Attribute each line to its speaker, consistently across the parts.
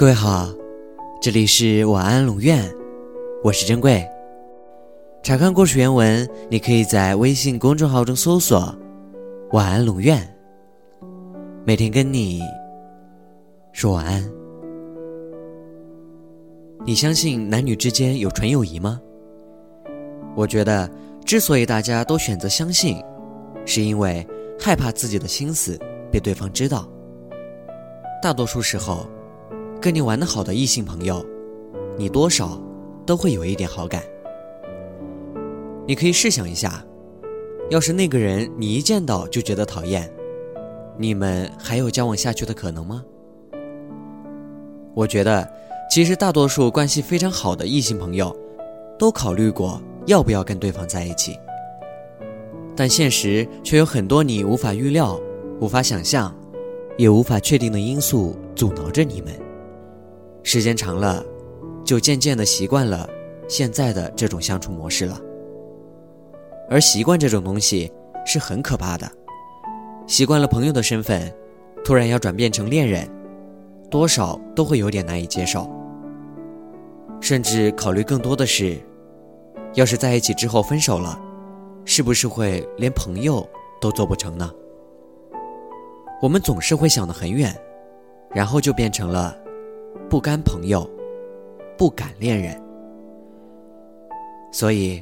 Speaker 1: 各位好，这里是晚安龙院，我是珍贵。查看故事原文，你可以在微信公众号中搜索“晚安龙院”，每天跟你说晚安。你相信男女之间有纯友谊吗？我觉得，之所以大家都选择相信，是因为害怕自己的心思被对方知道。大多数时候。跟你玩的好的异性朋友，你多少都会有一点好感。你可以试想一下，要是那个人你一见到就觉得讨厌，你们还有交往下去的可能吗？我觉得，其实大多数关系非常好的异性朋友，都考虑过要不要跟对方在一起，但现实却有很多你无法预料、无法想象、也无法确定的因素阻挠着你们。时间长了，就渐渐的习惯了现在的这种相处模式了。而习惯这种东西是很可怕的，习惯了朋友的身份，突然要转变成恋人，多少都会有点难以接受。甚至考虑更多的是，要是在一起之后分手了，是不是会连朋友都做不成呢？我们总是会想得很远，然后就变成了。不甘朋友，不敢恋人，所以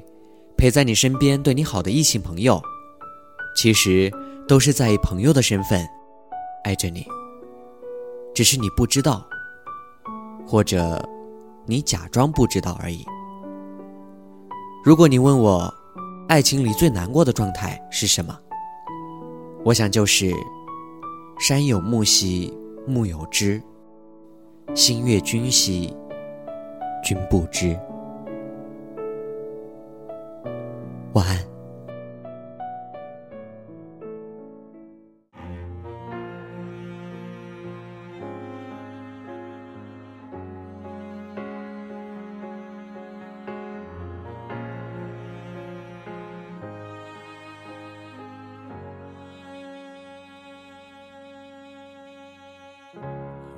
Speaker 1: 陪在你身边对你好的异性朋友，其实都是在以朋友的身份爱着你，只是你不知道，或者你假装不知道而已。如果你问我，爱情里最难过的状态是什么？我想就是山有木兮木有枝。心悦君兮，君不知。晚安。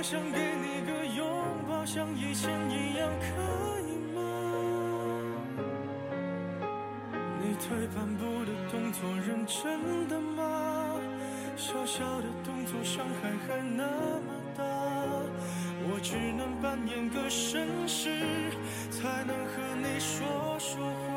Speaker 2: 我想给你个拥抱。像以前一样可以吗？你退半步的动作认真的吗？小小的动作伤害还那么大，我只能扮演个绅士，才能和你说说话。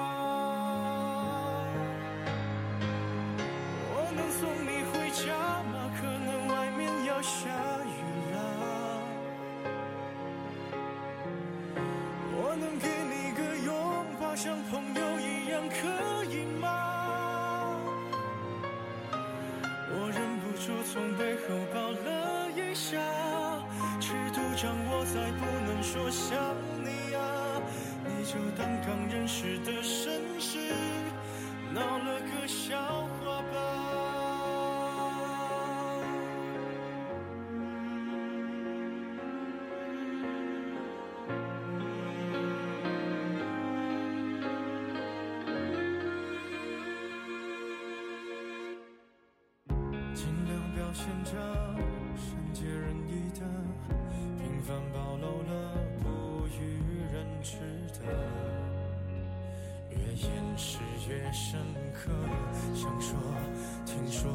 Speaker 2: 朋友一样可以吗？我忍不住从背后抱了一下，尺度掌握在不能说想你啊，你就当刚认识的显着善解人意的，平凡暴露了不与人知的，越掩饰越深刻。想说，听说，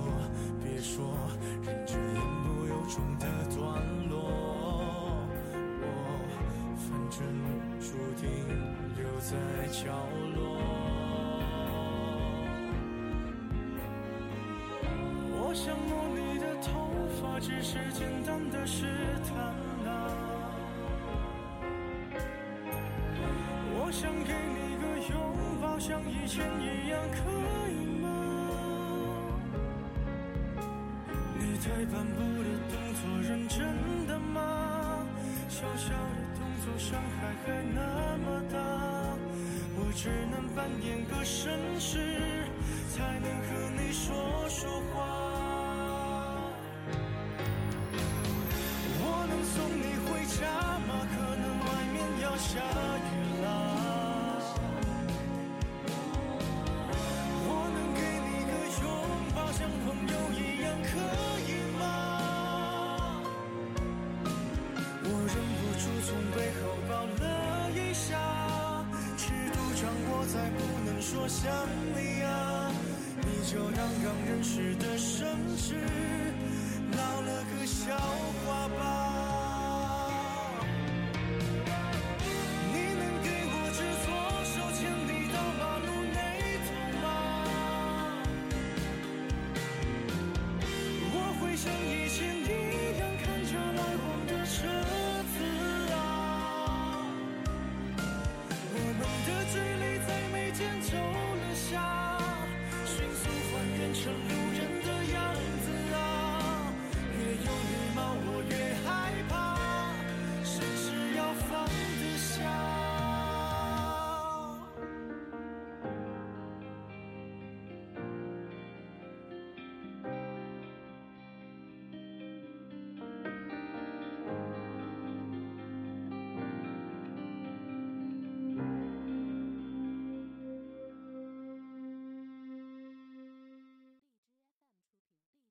Speaker 2: 别说，忍着言不由衷的段落。我反正注定留在角落。我想摸你，只是简单的试探啊。我想给你个拥抱，像以前一样，可以吗？你退半步的动作认真的吗？小小的动作伤害还那么大，我只能扮演个绅士，才再不能说想你啊，你就当刚认识的绅士，闹了个笑话吧。